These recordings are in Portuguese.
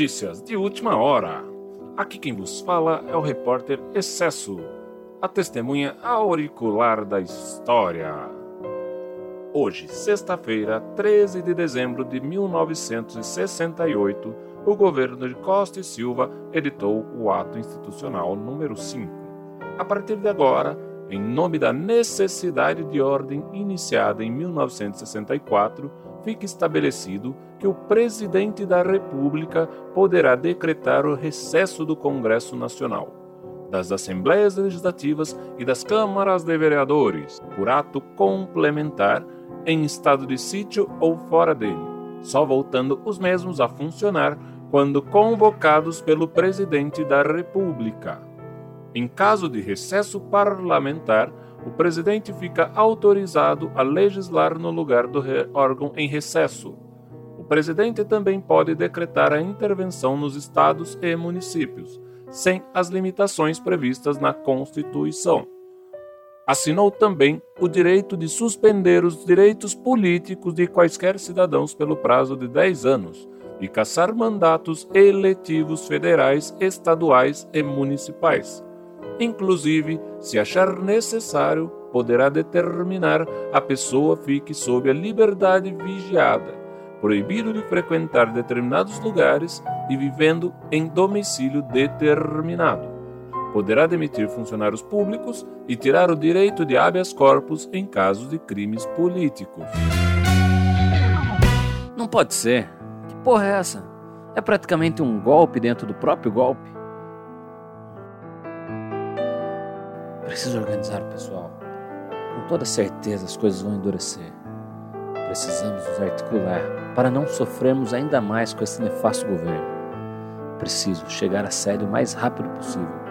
Notícias de última hora. Aqui quem vos fala é o repórter Excesso, a testemunha auricular da história. Hoje, sexta-feira, 13 de dezembro de 1968, o governo de Costa e Silva editou o Ato Institucional número 5. A partir de agora, em nome da necessidade de ordem iniciada em 1964, fica estabelecido que o presidente da República poderá decretar o recesso do Congresso Nacional, das Assembleias Legislativas e das Câmaras de Vereadores, por ato complementar, em estado de sítio ou fora dele, só voltando os mesmos a funcionar quando convocados pelo presidente da República. Em caso de recesso parlamentar, o presidente fica autorizado a legislar no lugar do órgão em recesso. O presidente também pode decretar a intervenção nos estados e municípios, sem as limitações previstas na Constituição. Assinou também o direito de suspender os direitos políticos de quaisquer cidadãos pelo prazo de 10 anos e caçar mandatos eletivos federais, estaduais e municipais Inclusive, se achar necessário, poderá determinar a pessoa fique sob a liberdade vigiada, proibido de frequentar determinados lugares e vivendo em domicílio determinado. Poderá demitir funcionários públicos e tirar o direito de habeas corpus em casos de crimes políticos. Não pode ser. Que porra é essa? É praticamente um golpe dentro do próprio golpe. Preciso organizar o pessoal. Com toda certeza as coisas vão endurecer. Precisamos nos articular para não sofrermos ainda mais com esse nefasto governo. Preciso chegar à sede o mais rápido possível.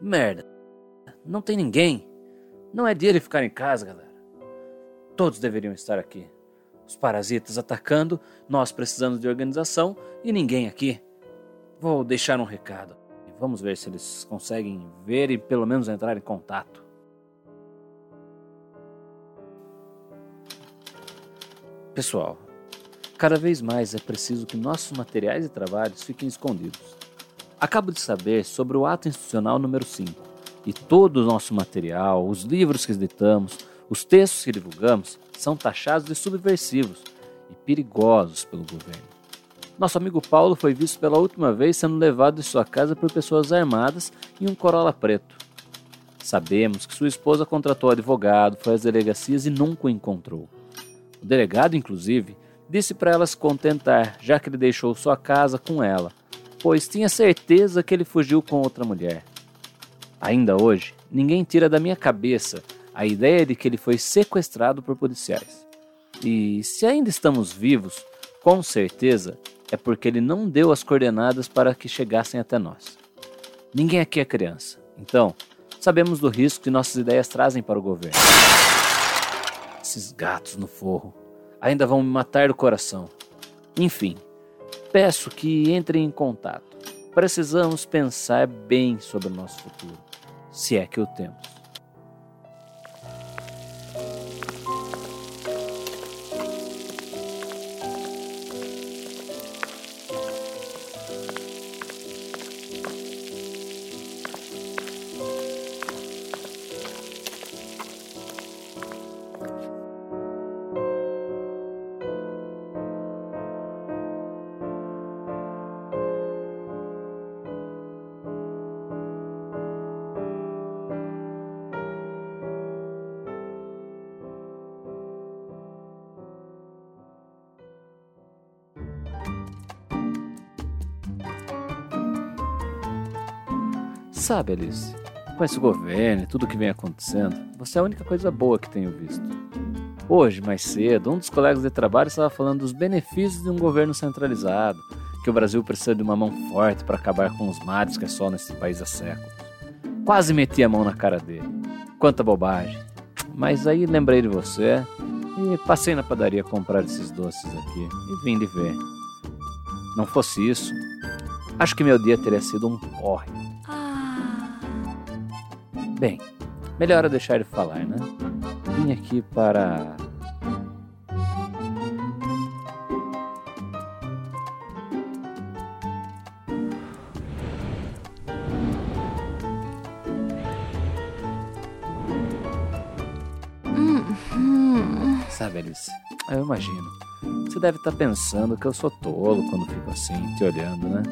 Merda. Não tem ninguém. Não é dia de ficar em casa, galera. Todos deveriam estar aqui. Os parasitas atacando, nós precisamos de organização e ninguém aqui. Vou deixar um recado. Vamos ver se eles conseguem ver e pelo menos entrar em contato. Pessoal, cada vez mais é preciso que nossos materiais e trabalhos fiquem escondidos. Acabo de saber sobre o ato institucional número 5 e todo o nosso material, os livros que editamos, os textos que divulgamos são taxados de subversivos e perigosos pelo governo. Nosso amigo Paulo foi visto pela última vez sendo levado de sua casa por pessoas armadas em um Corolla preto. Sabemos que sua esposa contratou advogado, foi às delegacias e nunca o encontrou. O delegado, inclusive, disse para ela se contentar, já que ele deixou sua casa com ela pois tinha certeza que ele fugiu com outra mulher. Ainda hoje, ninguém tira da minha cabeça a ideia de que ele foi sequestrado por policiais. E se ainda estamos vivos, com certeza é porque ele não deu as coordenadas para que chegassem até nós. Ninguém aqui é criança, então sabemos do risco que nossas ideias trazem para o governo. Esses gatos no forro ainda vão me matar do coração. Enfim, Peço que entrem em contato. Precisamos pensar bem sobre o nosso futuro, se é que o temos. Sabe, Alice, com esse governo e tudo que vem acontecendo, você é a única coisa boa que tenho visto. Hoje, mais cedo, um dos colegas de trabalho estava falando dos benefícios de um governo centralizado, que o Brasil precisa de uma mão forte para acabar com os males que assolam nesse país há séculos. Quase meti a mão na cara dele. Quanta bobagem. mas aí lembrei de você e passei na padaria comprar esses doces aqui e vim lhe ver. Não fosse isso, acho que meu dia teria sido um porre. Bem, melhor eu deixar ele falar, né? Vim aqui para. Sabe, Alice, eu imagino. Você deve estar pensando que eu sou tolo quando fico assim, te olhando, né?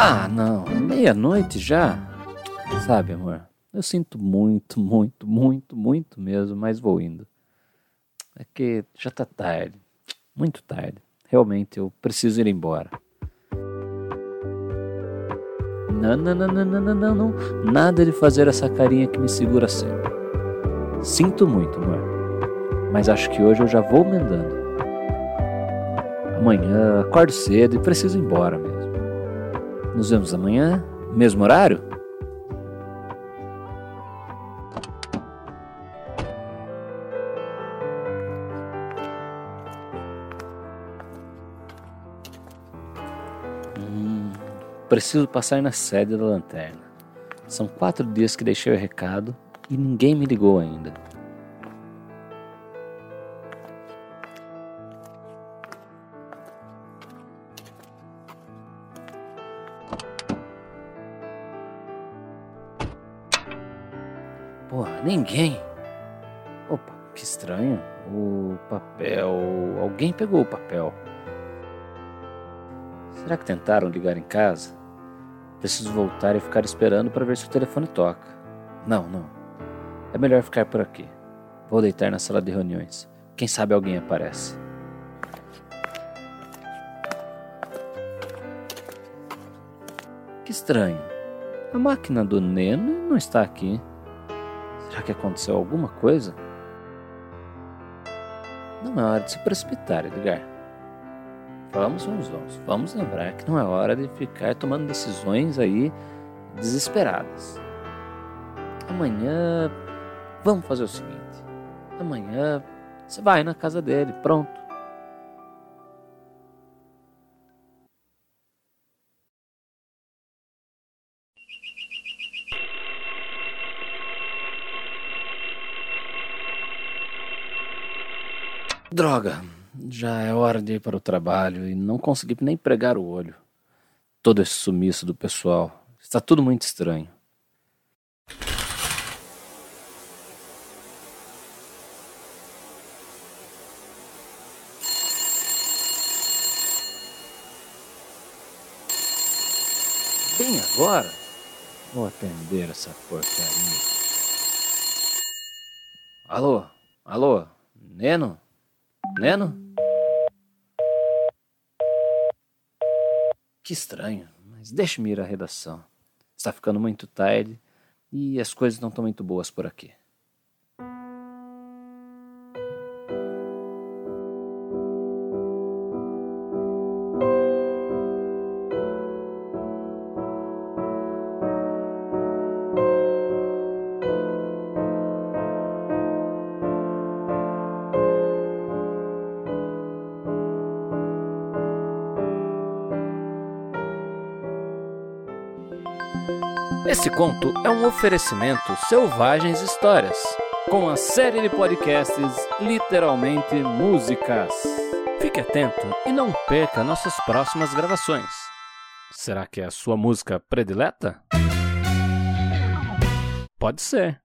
Ah, não, meia-noite já? Sabe, amor, eu sinto muito, muito, muito, muito mesmo, mas vou indo. É que já tá tarde, muito tarde. Realmente eu preciso ir embora. Não, não, não, não, não, não, não, nada de fazer essa carinha que me segura sempre. Sinto muito, amor, mas acho que hoje eu já vou me andando. Amanhã acordo cedo e preciso ir embora mesmo. Nos vemos amanhã, mesmo horário? Hum, preciso passar na sede da lanterna. São quatro dias que deixei o recado e ninguém me ligou ainda. Porra, ninguém. Opa, que estranho. O papel. Alguém pegou o papel. Será que tentaram ligar em casa? Preciso voltar e ficar esperando para ver se o telefone toca. Não, não. É melhor ficar por aqui. Vou deitar na sala de reuniões. Quem sabe alguém aparece. Que estranho. A máquina do Neno não está aqui. Será que aconteceu alguma coisa? Não é hora de se precipitar, Edgar. Vamos, vamos, vamos. Vamos lembrar que não é hora de ficar tomando decisões aí desesperadas. Amanhã, vamos fazer o seguinte. Amanhã você vai na casa dele, pronto. Droga, já é hora de ir para o trabalho e não consegui nem pregar o olho. Todo esse sumiço do pessoal. Está tudo muito estranho. Bem agora? Vou atender essa porcaria. Alô? Alô? Neno? Neno? Que estranho, mas deixe-me ir à redação. Está ficando muito tarde e as coisas não estão muito boas por aqui. Esse conto é um oferecimento Selvagens Histórias, com a série de podcasts Literalmente Músicas. Fique atento e não perca nossas próximas gravações. Será que é a sua música predileta? Pode ser.